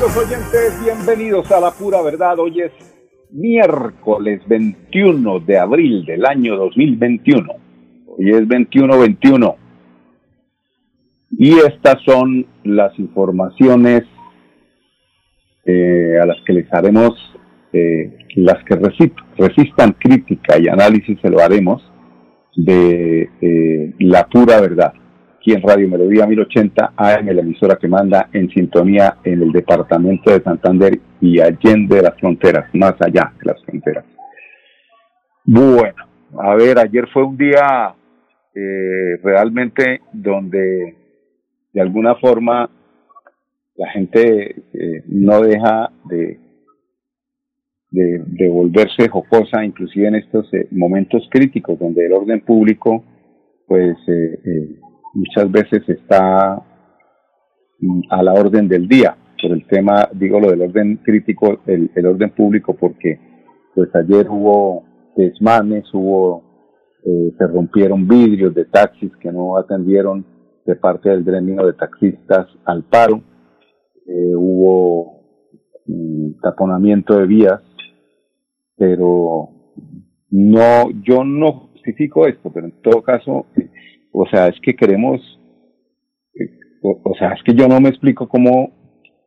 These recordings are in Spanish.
Amigos oyentes, bienvenidos a La Pura Verdad. Hoy es miércoles 21 de abril del año 2021. Hoy es 21-21. Y estas son las informaciones eh, a las que les haremos, eh, las que resistan crítica y análisis, se lo haremos de eh, la pura verdad aquí en Radio Melodía 1080 AM, la emisora que manda en sintonía en el departamento de Santander y allende de las fronteras, más allá de las fronteras. Bueno, a ver, ayer fue un día eh, realmente donde de alguna forma la gente eh, no deja de, de, volverse jocosa, inclusive en estos eh, momentos críticos donde el orden público pues muchas veces está mm, a la orden del día por el tema, digo lo del orden crítico, el, orden público, porque pues ayer hubo desmanes, hubo, eh, se rompieron vidrios de taxis que no atendieron de parte del gremio de taxistas al paro, eh, hubo mm, taponamiento de vías, pero no, yo no justifico esto, pero en todo caso, o sea, es que queremos, eh, o, sea, es que yo no me explico cómo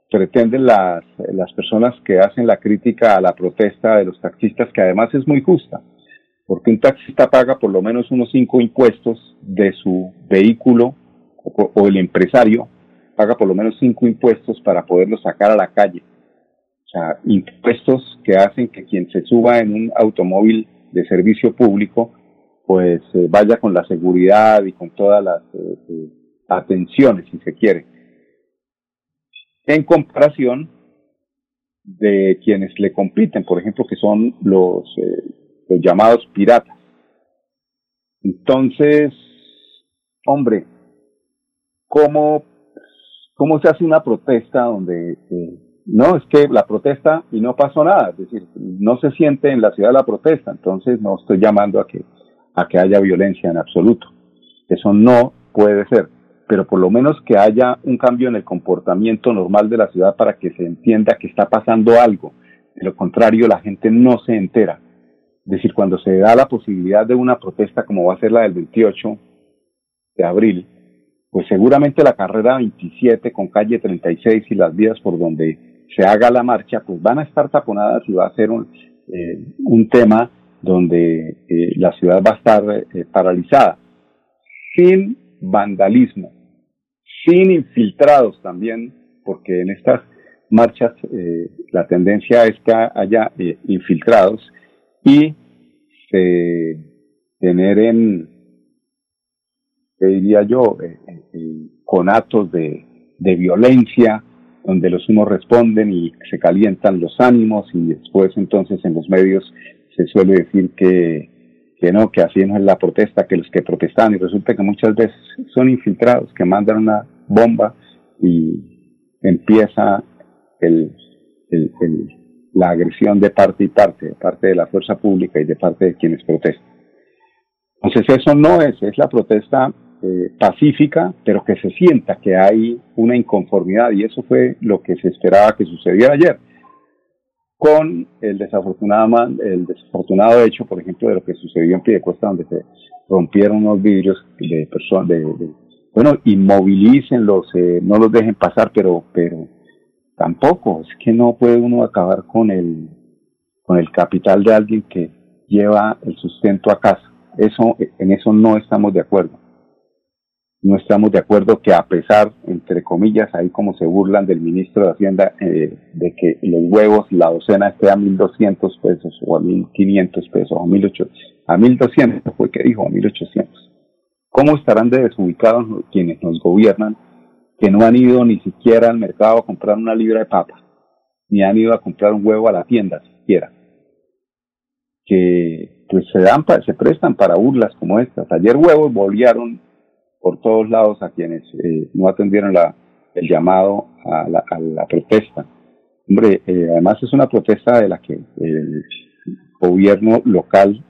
pretenden las, las personas que hacen la crítica a la protesta de los taxistas, que además es muy justa, porque un taxista paga por lo menos unos cinco impuestos de su vehículo o, o el empresario paga por lo menos cinco impuestos para poderlo sacar a la calle. O sea, impuestos que hacen que quien se suba en un automóvil de servicio público pues eh, vaya con la seguridad y con todas las eh, eh, atenciones, si se quiere, en comparación de quienes le compiten, por ejemplo, que son los, los llamados piratas. Entonces, hombre, ¿cómo, ¿cómo se hace una protesta donde no, es que la protesta y no pasó nada, es decir, no se siente en la ciudad la protesta, entonces no estoy llamando a que a que haya violencia en absoluto. Eso no puede ser, pero por lo menos que haya un cambio en el comportamiento normal de la ciudad para que se entienda que está pasando algo. De lo contrario, la gente no se entera. Es decir, cuando se da la posibilidad de una protesta como va a ser la del 28 de abril, pues seguramente la carrera 27 con calle 36 y las vías por donde se haga la marcha, pues van a estar taponadas y va a ser un, eh, un tema donde eh, la ciudad va a estar eh, paralizada, sin vandalismo, sin infiltrados también, porque en estas marchas eh, la tendencia es que haya infiltrados y se generen, diría yo, con actos de, de violencia, donde los unos responden y se calientan los ánimos y después entonces en los medios se suele decir que, que no, que así no es la protesta, que los que protestan y resulta que muchas veces son infiltrados, que mandan una bomba y empieza el, el, la agresión de parte y parte, de parte de la fuerza pública y de parte de quienes protestan. Entonces eso no es, es la protesta eh, pacífica, pero que se sienta que hay una inconformidad y eso fue lo que se esperaba que sucediera ayer con el desafortunado, el desafortunado hecho, por ejemplo, de lo que sucedió en Piedecuesta, donde se rompieron unos vidrios de personas, de, bueno, inmovilícenlos, eh, no los dejen pasar, pero, pero tampoco, es que no puede uno acabar con el, con el capital de alguien que lleva el sustento a casa. Eso, en eso no estamos de acuerdo no estamos de acuerdo que a pesar, entre comillas, ahí como se burlan del ministro de Hacienda, eh, de que los huevos, la docena esté a 1.200 pesos o a 1.500 pesos o a 1.800, a 1.200 fue que dijo, a 1.800. ¿Cómo estarán de desubicados quienes nos gobiernan que no han ido ni siquiera al mercado a comprar una libra de papa, ni han ido a comprar un huevo a la tienda siquiera, que pues se dan, se prestan para burlas como estas. Ayer huevos volvieron por todos lados a quienes eh, no atendieron la, el llamado a la, a la protesta. Hombre, eh, además es una protesta de la que el gobierno local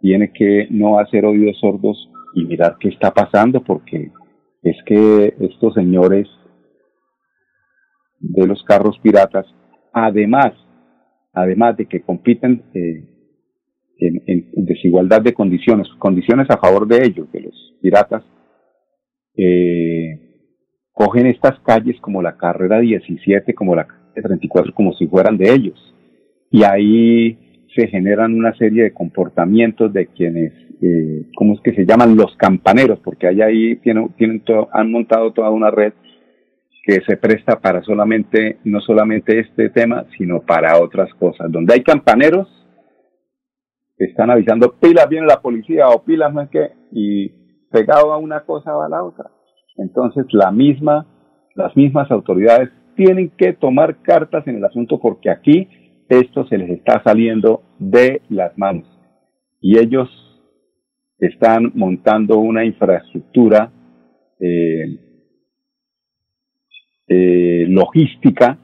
tiene que no hacer oídos sordos y mirar qué está pasando, porque es que estos señores de los carros piratas, además, además de que compiten eh, en, en, desigualdad de condiciones, condiciones a favor de ellos, de los piratas, eh, cogen estas calles como la carrera 17, como la carrera 34, como si fueran de ellos. Y ahí se generan una serie de comportamientos de quienes, eh, ¿cómo es que se llaman? Los campaneros, porque hay ahí tienen, tienen todo, han montado toda una red que se presta para solamente, no solamente este tema, sino para otras cosas. Donde hay campaneros, están avisando, pilas viene la policía o pilas no es que, y pegado a una cosa va a la otra. Entonces la misma, las mismas autoridades tienen que tomar cartas en el asunto porque aquí esto se les está saliendo de las manos y ellos están montando una infraestructura eh, eh, logística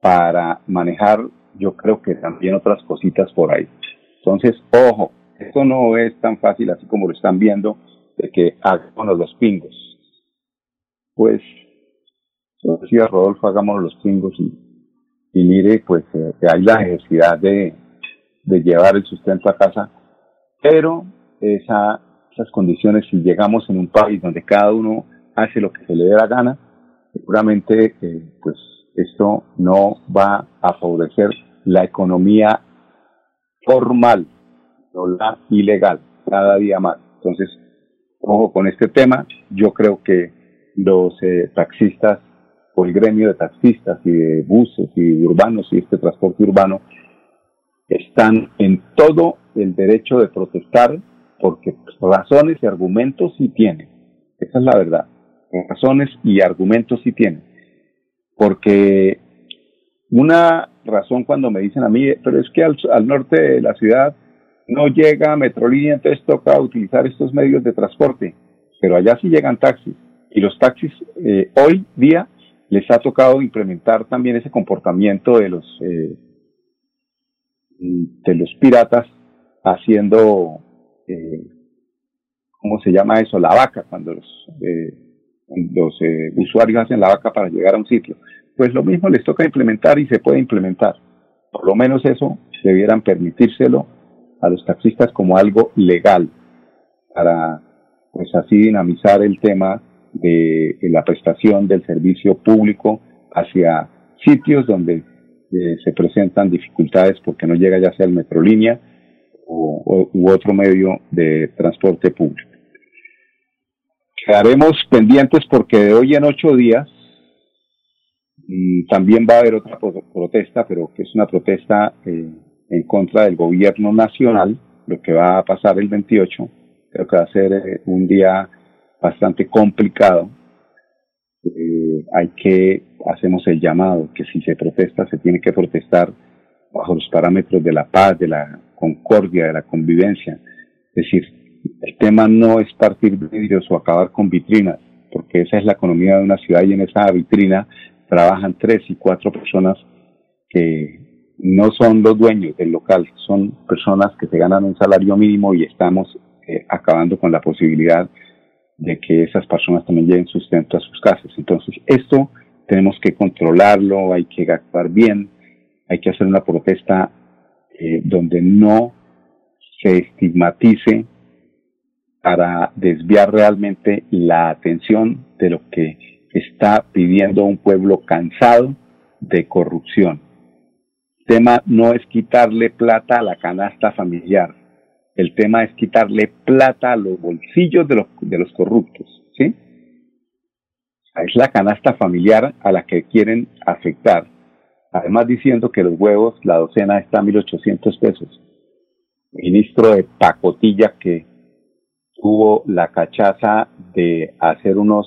para manejar, yo creo que también otras cositas por ahí. Entonces, ojo, esto no es tan fácil así como lo están viendo, de que hagamos los pingos. Pues, como decía Rodolfo, hagamos los pingos y, y mire, pues eh, hay la necesidad de, de llevar el sustento a casa, pero esa, esas condiciones, si llegamos en un país donde cada uno hace lo que se le dé la gana, seguramente eh, pues esto no va a favorecer la economía formal, no la ilegal, cada día más. Entonces, ojo con este tema, yo creo que los eh, taxistas o el gremio de taxistas y de buses y urbanos y este transporte urbano están en todo el derecho de protestar porque razones y argumentos sí tienen. Esa es la verdad. Razones y argumentos sí tienen. Porque una razón cuando me dicen a mí, pero es que al norte de la ciudad no llega Metrolínea, entonces toca utilizar estos medios de transporte. Pero allá sí llegan taxis. Y los taxis eh, hoy día les ha tocado implementar también ese comportamiento de los eh, de los piratas haciendo eh, ¿cómo se llama eso? La vaca, cuando los, eh, los eh, usuarios hacen la vaca para llegar a un sitio. Pues lo mismo les toca implementar y se puede implementar. Por lo menos eso debieran permitírselo a los taxistas como algo legal para pues así dinamizar el tema de, la prestación del servicio público hacia sitios donde eh, se presentan dificultades porque no llega ya sea el metrolínea o, u otro medio de transporte público. Quedaremos pendientes porque de hoy en ocho días y también va a haber otra protesta, pero que es una protesta eh, en contra del gobierno nacional, lo que va a pasar el 28, creo que va a ser eh, un día bastante complicado. Eh, hay que, hacemos el llamado, que si se protesta, se tiene que protestar bajo los parámetros de la paz, de la concordia, de la convivencia. Es decir, el tema no es partir vidrios o acabar con vitrinas, porque esa es la economía de una ciudad y en esa vitrina trabajan tres y cuatro personas que no son los dueños del local, son personas que se ganan un salario mínimo y estamos eh, acabando con la posibilidad de que esas personas también lleven sustento a sus casas. Entonces, esto tenemos que controlarlo, hay que actuar bien, hay que hacer una protesta eh, donde no se estigmatice para desviar realmente la atención de lo que está pidiendo un pueblo cansado de corrupción. El tema no es quitarle plata a la canasta familiar, el tema es quitarle plata a los bolsillos de los, de los corruptos, ¿sí? Es la canasta familiar a la que quieren afectar. Además diciendo que los huevos, la docena está a 1.800 pesos. Ministro de pacotilla que tuvo la cachaza de hacer unos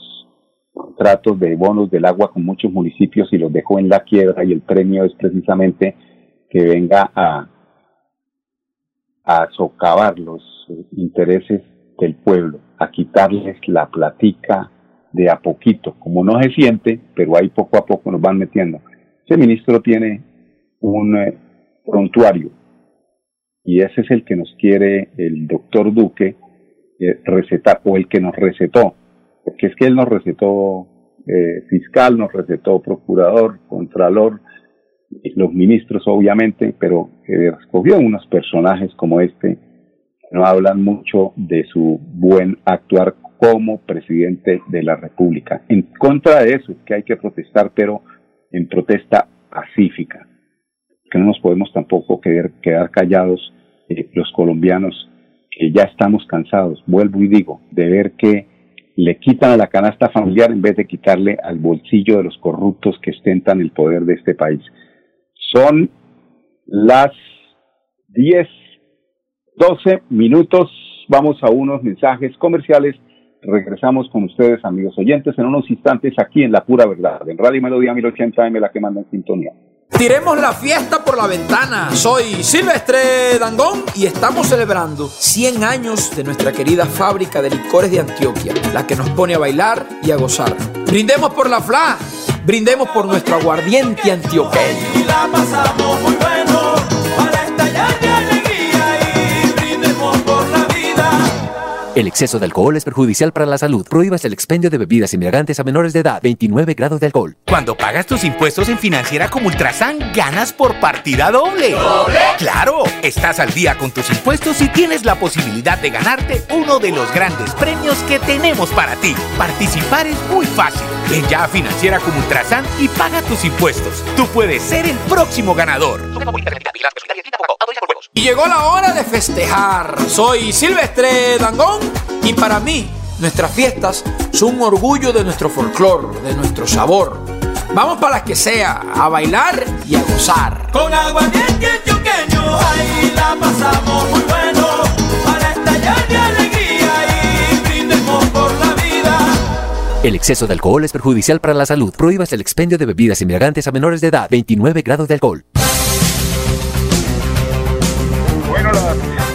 contratos de bonos del agua con muchos municipios y los dejó en la quiebra y el premio es precisamente que venga a, socavar los intereses del pueblo, a quitarles la platica de a poquito, como no se siente, pero ahí poco a poco nos van metiendo. Ese ministro tiene un eh, prontuario y ese es el que nos quiere el doctor Duque eh, recetar o el que nos recetó, porque es que él nos recetó eh, fiscal, nos recetó procurador, contralor, los ministros obviamente, pero escogió unos personajes como este que no hablan mucho de su buen actuar como presidente de la República. En contra de eso es que hay que protestar, pero en protesta pacífica, que no nos podemos tampoco quedar, quedar callados eh, los colombianos, que ya estamos cansados, vuelvo y digo, de ver que le quitan a la canasta familiar en vez de quitarle al bolsillo de los corruptos que ostentan el poder de este país. Son las 10, 12 minutos. Vamos a unos mensajes comerciales. Regresamos con ustedes, amigos oyentes, en unos instantes aquí en La Pura Verdad, en Radio Melodía 1080M, la que manda en sintonía. Tiremos la fiesta por la ventana. Soy Silvestre Dangón y estamos celebrando 100 años de nuestra querida fábrica de licores de Antioquia, la que nos pone a bailar y a gozar. Brindemos por la FLA, brindemos por nuestro aguardiente antioqueño. El exceso de alcohol es perjudicial para la salud. Prohíbas el expendio de bebidas embriagantes a menores de edad. 29 grados de alcohol. Cuando pagas tus impuestos en Financiera como Ultrasan, ganas por partida doble. ¿Doble? ¡Claro! Estás al día con tus impuestos y tienes la posibilidad de ganarte uno de los grandes premios que tenemos para ti. Participar es muy fácil. Ven ya a Financiera como Ultrasan y paga tus impuestos. Tú puedes ser el próximo ganador. Y llegó la hora de festejar. Soy Silvestre Dangón y para mí nuestras fiestas son un orgullo de nuestro folclor, de nuestro sabor. Vamos para las que sea, a bailar y a gozar. Con aguardiente antioqueño, ahí la pasamos muy bueno para estallar de alegría y brindemos por la vida. El exceso de alcohol es perjudicial para la salud. Prohíbas el expendio de bebidas embriagantes a menores de edad. 29 grados de alcohol.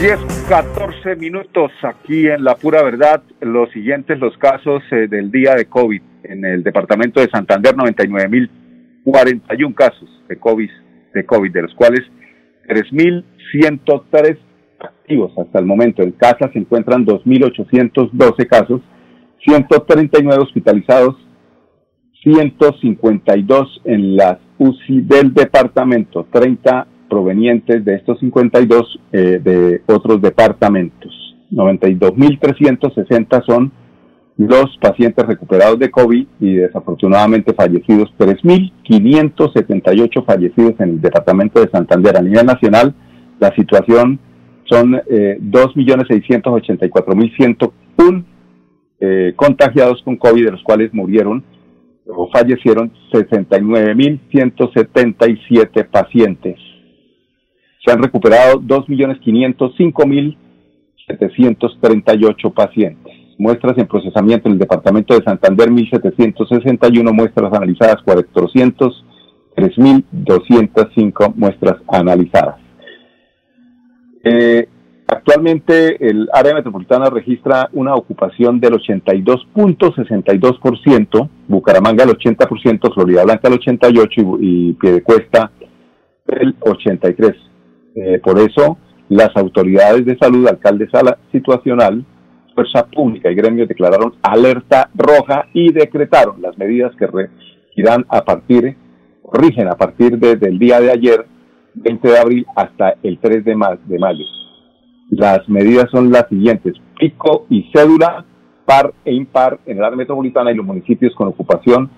10, 14 minutos aquí en La Pura Verdad. Los siguientes, los casos eh, del día de COVID. En el departamento de Santander, 99.041 casos de COVID, de COVID, de los cuales 3.103 activos hasta el momento. En casa se encuentran 2.812 casos, 139 hospitalizados, 152 en las UCI del departamento, 30 provenientes de estos 52 eh, de otros departamentos. 92.360 son los pacientes recuperados de COVID y desafortunadamente fallecidos, 3.578 fallecidos en el departamento de Santander. A nivel nacional, la situación son eh, 2.684.101 eh, contagiados con COVID, de los cuales murieron o fallecieron 69.177 pacientes. Se han recuperado 2.505.738 pacientes. Muestras en procesamiento en el departamento de Santander, 1.761 muestras analizadas, 400, 3.205 muestras analizadas. Eh, actualmente el área metropolitana registra una ocupación del 82.62%, Bucaramanga el 80%, Florida Blanca el 88% y, y Piedecuesta el 83%. Eh, por eso, las autoridades de salud, alcalde sala situacional, fuerza pública y gremios declararon alerta roja y decretaron las medidas que regirán a partir, rigen a partir desde el día de ayer, 20 de abril, hasta el 3 de, de mayo. Las medidas son las siguientes, pico y cédula, par e impar en el área metropolitana y los municipios con ocupación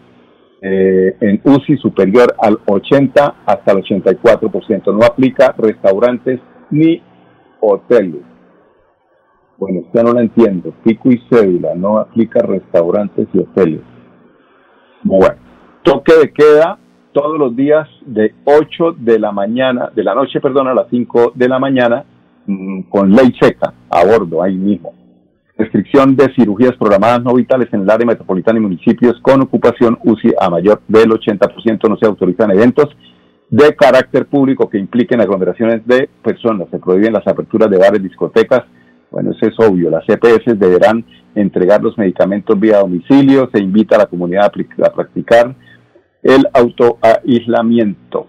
eh, en UCI superior al 80 hasta el 84%. No aplica restaurantes ni hoteles. Bueno, usted no lo entiendo. Pico y cédula no aplica restaurantes y hoteles. Bueno, toque de queda todos los días de 8 de la mañana, de la noche, perdón, a las 5 de la mañana, mmm, con ley seca a bordo ahí mismo. Restricción de cirugías programadas no vitales en el área metropolitana y municipios con ocupación UCI a mayor del 80%. No se autorizan eventos de carácter público que impliquen aglomeraciones de personas. Se prohíben las aperturas de bares, discotecas. Bueno, eso es obvio. Las EPS deberán entregar los medicamentos vía domicilio. Se invita a la comunidad a practicar el autoaislamiento.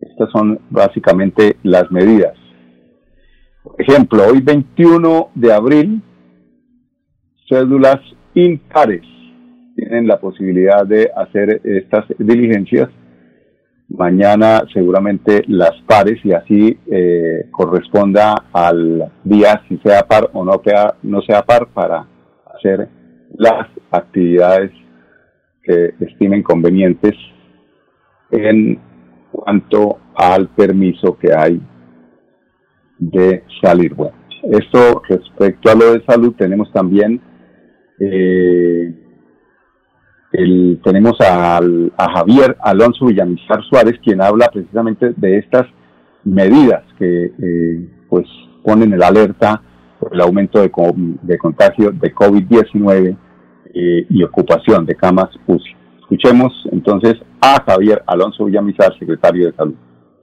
Estas son básicamente las medidas. Por ejemplo, hoy 21 de abril cédulas impares tienen la posibilidad de hacer estas diligencias. Mañana seguramente las pares y así eh, corresponda al día si sea par o no no sea par para hacer las actividades que estimen convenientes en cuanto al permiso que hay de salir. Bueno, esto respecto a lo de salud tenemos también eh, tenemos a, a Javier Alonso Villamizar Suárez, quien habla precisamente de estas medidas que eh, pues ponen el alerta por el aumento de, de contagio de COVID-19 eh, y ocupación de camas UCI. Escuchemos entonces a Javier Alonso Villamizar, secretario de Salud.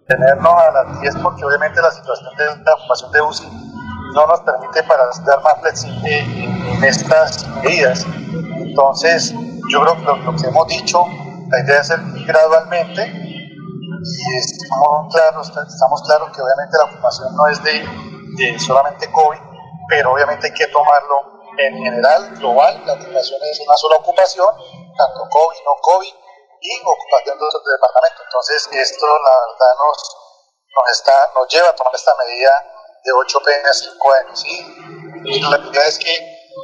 Tenernos a las 10 porque obviamente la situación de la ocupación de UCI no nos permite para dar más flexible en estas medidas. Entonces, yo creo que lo, que hemos dicho, la idea es hacer gradualmente y estamos claros, estamos claros que obviamente la ocupación no es de, solamente COVID, pero obviamente hay que tomarlo en general, global, la ocupación es una sola ocupación, tanto COVID, no COVID y ocupación de otros departamentos. Entonces, esto la verdad nos, nos, está, nos lleva a tomar esta medida de 8 pm a 5 años. Y la realidad es que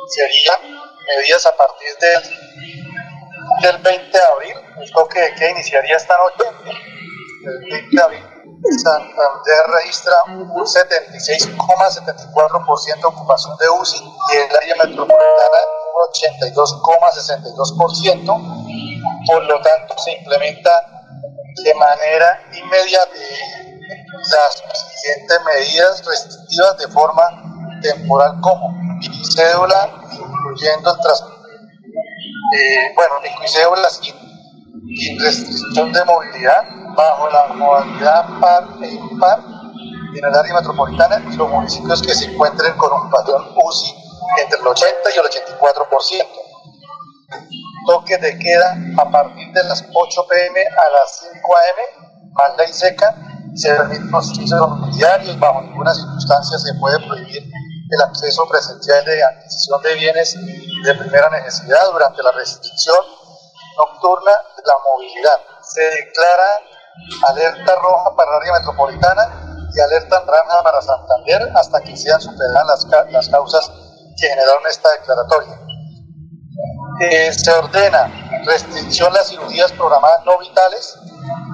serían medidas a partir del, del 20 de abril, el toque de que iniciaría esta noche, el 20 de abril. Santander registra un 76,74% de ocupación de UCI y el área metropolitana un 82,62%. Por lo tanto, se implementa de manera inmediata las siguientes medidas restrictivas de forma temporal como cédula, incluyendo transporte, eh, bueno, cédula sin, restricción de movilidad bajo la modalidad par e impar en el área metropolitana y los municipios que se encuentren con un patrón UCI entre el 80 y el 84%. Toque de queda a partir de las 8 pm a las 5 am, más ley seca, se permiten los servicios diarios, bajo ninguna circunstancia se puede prohibir el acceso presencial de adquisición de bienes de primera necesidad durante la restricción nocturna de la movilidad. Se declara alerta roja para la área metropolitana y alerta naranja para Santander hasta que sean superadas las, las causas que generaron esta declaratoria. Eh, se ordena restricción a las cirugías programadas no vitales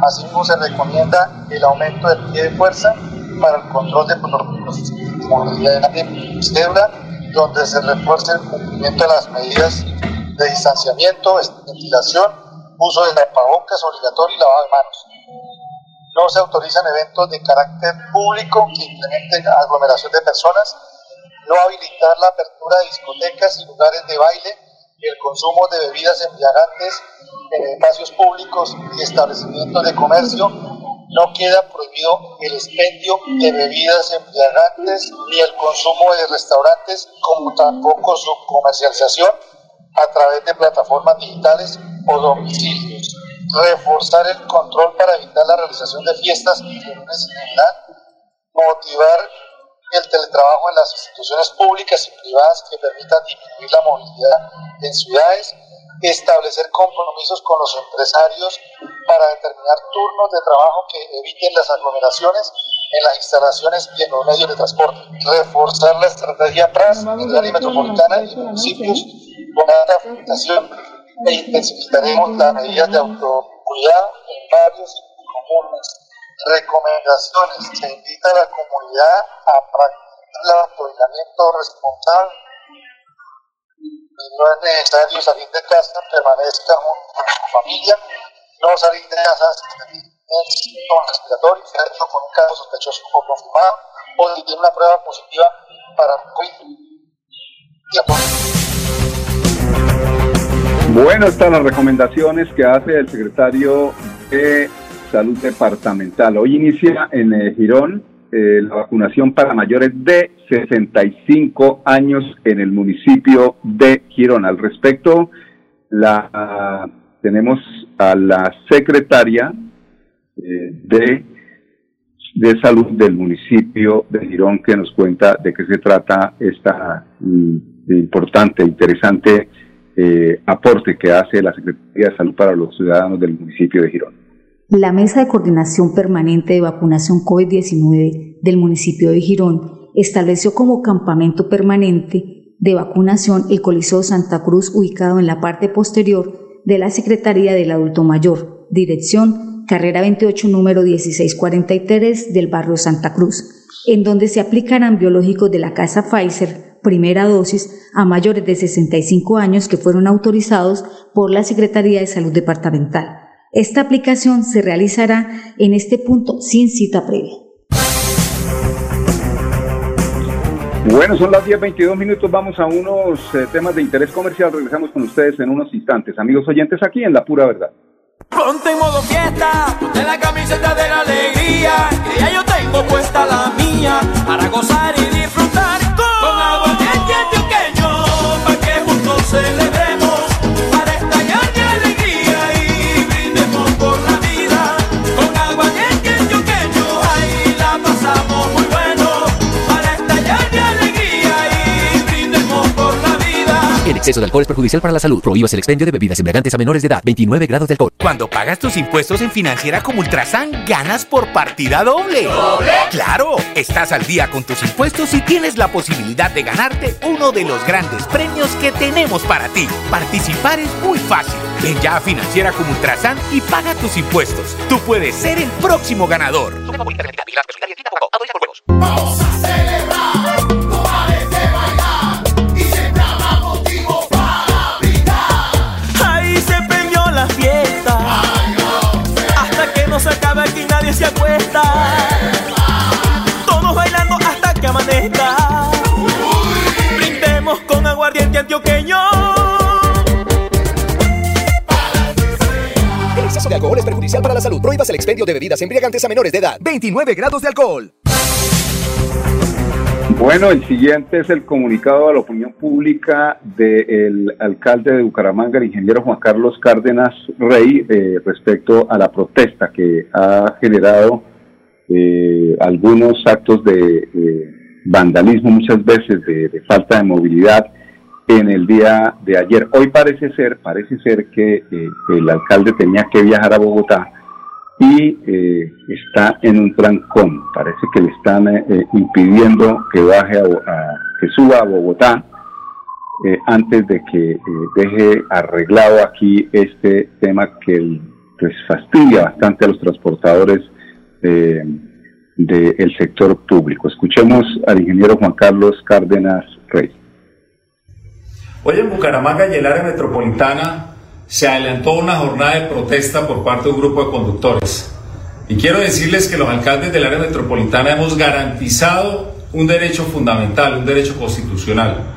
Asimismo, se recomienda el aumento del pie de fuerza para el control de movilidad de cédula, donde se refuerce el cumplimiento de las medidas de distanciamiento, ventilación, uso de tapabocas obligatorio y lavado de manos. No se autorizan eventos de carácter público que implementen aglomeración de personas, no habilitar la apertura de discotecas y lugares de baile el consumo de bebidas embriagantes en espacios públicos y establecimientos de comercio, no queda prohibido el expendio de bebidas embriagantes ni el consumo de restaurantes, como tampoco su comercialización a través de plataformas digitales o domicilios. Reforzar el control para evitar la realización de fiestas y reuniones en general. Motivar el teletrabajo en las instituciones públicas y privadas que permitan disminuir la movilidad en ciudades, establecer compromisos con los empresarios para determinar turnos de trabajo que eviten las aglomeraciones en las instalaciones y en los medios de transporte, reforzar la estrategia PRAS en área metropolitana y municipios con alta afectación e intensificaremos las medidas de autocuidado en barrios y comunas recomendaciones. Se invita a la comunidad a practicar el autoaislamiento responsable. No es necesario salir de casa, permanezca junto con su familia, no salir de casa si tiene síntomas respiratorios, con un caso sospechoso o confirmado, o si tiene una prueba positiva para COVID. Bueno, están las recomendaciones que hace el secretario Salud Departamental. Hoy inicia en eh, Girón eh, la vacunación para mayores de 65 años en el municipio de Girón. Al respecto, la tenemos a la secretaria eh, de, de salud del municipio de Girón que nos cuenta de qué se trata esta mm, importante, interesante eh, aporte que hace la Secretaría de Salud para los ciudadanos del municipio de Girón. La Mesa de Coordinación Permanente de Vacunación COVID-19 del municipio de Girón estableció como campamento permanente de vacunación el Coliseo Santa Cruz ubicado en la parte posterior de la Secretaría del Adulto Mayor, dirección carrera 28 número 1643 del barrio Santa Cruz, en donde se aplicarán biológicos de la casa Pfizer primera dosis a mayores de 65 años que fueron autorizados por la Secretaría de Salud Departamental. Esta aplicación se realizará en este punto sin cita previa. Bueno, son las 10.22 minutos, vamos a unos eh, temas de interés comercial, regresamos con ustedes en unos instantes. Amigos oyentes, aquí en La Pura Verdad. Ponte en modo fiesta, ponte la camiseta de la alegría, que ya yo tengo puesta la mía, para gozar exceso de alcohol es perjudicial para la salud. Prohíbas el expendio de bebidas embriagantes a menores de edad. 29 grados de alcohol. Cuando pagas tus impuestos en Financiera como Ultrasan, ganas por partida doble. ¿Doble? ¡Claro! Estás al día con tus impuestos y tienes la posibilidad de ganarte uno de los grandes premios que tenemos para ti. Participar es muy fácil. Ven ya a Financiera como Ultrasan y paga tus impuestos. Tú puedes ser el próximo ganador. Vamos a celebrar, Prohíbas el expendio de bebidas embriagantes a menores de edad. 29 grados de alcohol. Bueno, el siguiente es el comunicado a la opinión pública del alcalde de Bucaramanga, el ingeniero Juan Carlos Cárdenas Rey, eh, respecto a la protesta que ha generado eh, algunos actos de eh, vandalismo, muchas veces de, de falta de movilidad en el día de ayer. Hoy parece ser, parece ser que el alcalde tenía que viajar a Bogotá y eh, está en un trancón. Parece que le están eh, eh, impidiendo que baje a, que suba a Bogotá eh, antes de que eh, deje arreglado aquí este tema que pues fastidia bastante a los transportadores del sector público. Escuchemos al ingeniero Juan Carlos Cárdenas Rey. Hoy en Bucaramanga y el área metropolitana se adelantó una jornada de protesta por parte de un grupo de conductores. Y quiero decirles que los alcaldes del área metropolitana hemos garantizado un derecho fundamental, un derecho constitucional.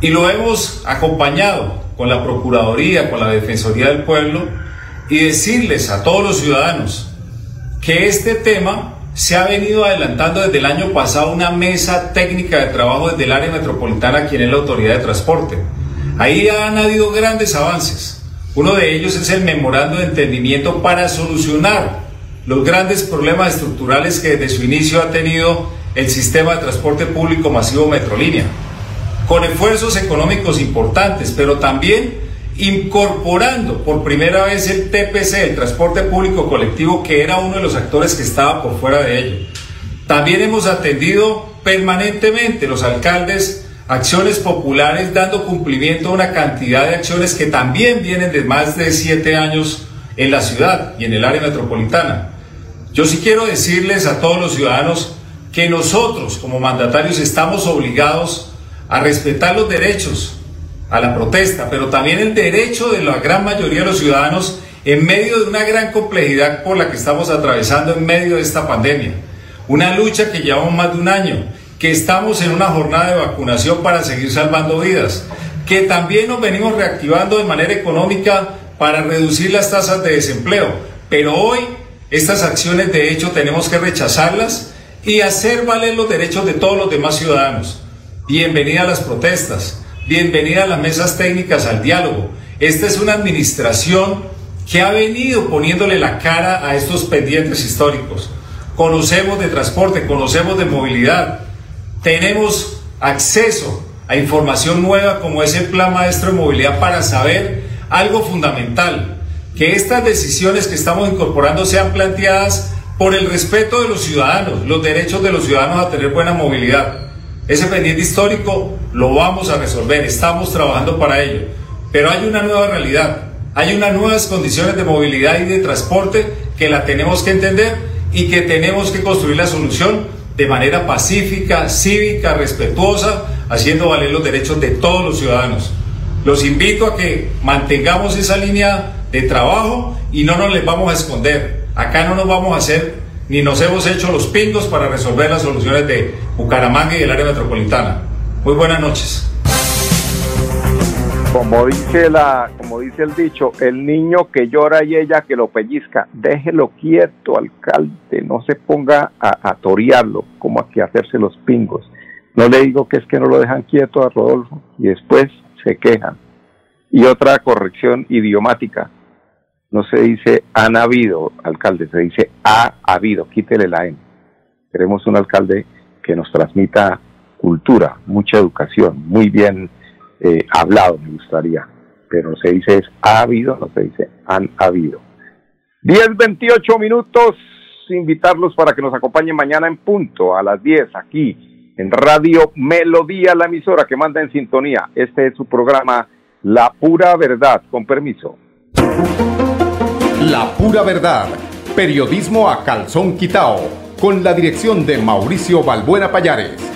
Y lo hemos acompañado con la Procuraduría, con la Defensoría del Pueblo, y decirles a todos los ciudadanos que este tema se ha venido adelantando desde el año pasado una mesa técnica de trabajo desde el área metropolitana, quien es la autoridad de transporte. Ahí han habido grandes avances. Uno de ellos es el memorando de entendimiento para solucionar los grandes problemas estructurales que desde su inicio ha tenido el sistema de transporte público masivo Metrolínea con esfuerzos económicos importantes, pero también incorporando por primera vez el TPC, el transporte público colectivo, que era uno de los actores que estaba por fuera de ello. También hemos atendido permanentemente los alcaldes acciones populares dando cumplimiento a una cantidad de acciones que también vienen de más de siete años en la ciudad y en el área metropolitana. Yo sí quiero decirles a todos los ciudadanos que nosotros como mandatarios estamos obligados a respetar los derechos a la protesta, pero también el derecho de la gran mayoría de los ciudadanos en medio de una gran complejidad por la que estamos atravesando en medio de esta pandemia. Una lucha que llevamos más de un año que estamos en una jornada de vacunación para seguir salvando vidas, que también nos venimos reactivando de manera económica para reducir las tasas de desempleo. Pero hoy estas acciones de hecho tenemos que rechazarlas y hacer valer los derechos de todos los demás ciudadanos. Bienvenida a las protestas, bienvenida a las mesas técnicas, al diálogo. Esta es una administración que ha venido poniéndole la cara a estos pendientes históricos. Conocemos de transporte, conocemos de movilidad, tenemos acceso a información nueva como es el Plan Maestro de Movilidad para saber algo fundamental, que estas decisiones que estamos incorporando sean planteadas por el respeto de los ciudadanos, los derechos de los ciudadanos a tener buena movilidad. Ese pendiente histórico lo vamos a resolver, estamos trabajando para ello, pero hay una nueva realidad, hay unas nuevas condiciones de movilidad y de transporte que la tenemos que entender y que tenemos que construir la solución de manera pacífica, cívica, respetuosa, haciendo valer los derechos de todos los ciudadanos. Los invito a que mantengamos esa línea de trabajo y no nos les vamos a esconder. Acá no nos vamos a hacer ni nos hemos hecho los pingos para resolver las soluciones de Bucaramanga y del área metropolitana. Muy buenas noches. Como dice la, como dice el dicho, el niño que llora y ella que lo pellizca, déjelo quieto, alcalde, no se ponga a, a torearlo, como a que hacerse los pingos. No le digo que es que no lo dejan quieto a Rodolfo y después se quejan. Y otra corrección idiomática, no se dice han habido, alcalde, se dice ha habido, quítele la N. Queremos un alcalde que nos transmita cultura, mucha educación, muy bien eh, hablado, me gustaría. Pero se dice es ha habido, no se dice han habido. 10, 28 minutos, invitarlos para que nos acompañen mañana en punto, a las 10, aquí en Radio Melodía, la emisora que manda en sintonía. Este es su programa La Pura Verdad, con permiso. La pura verdad. Periodismo a calzón quitao. Con la dirección de Mauricio Balbuena Payares.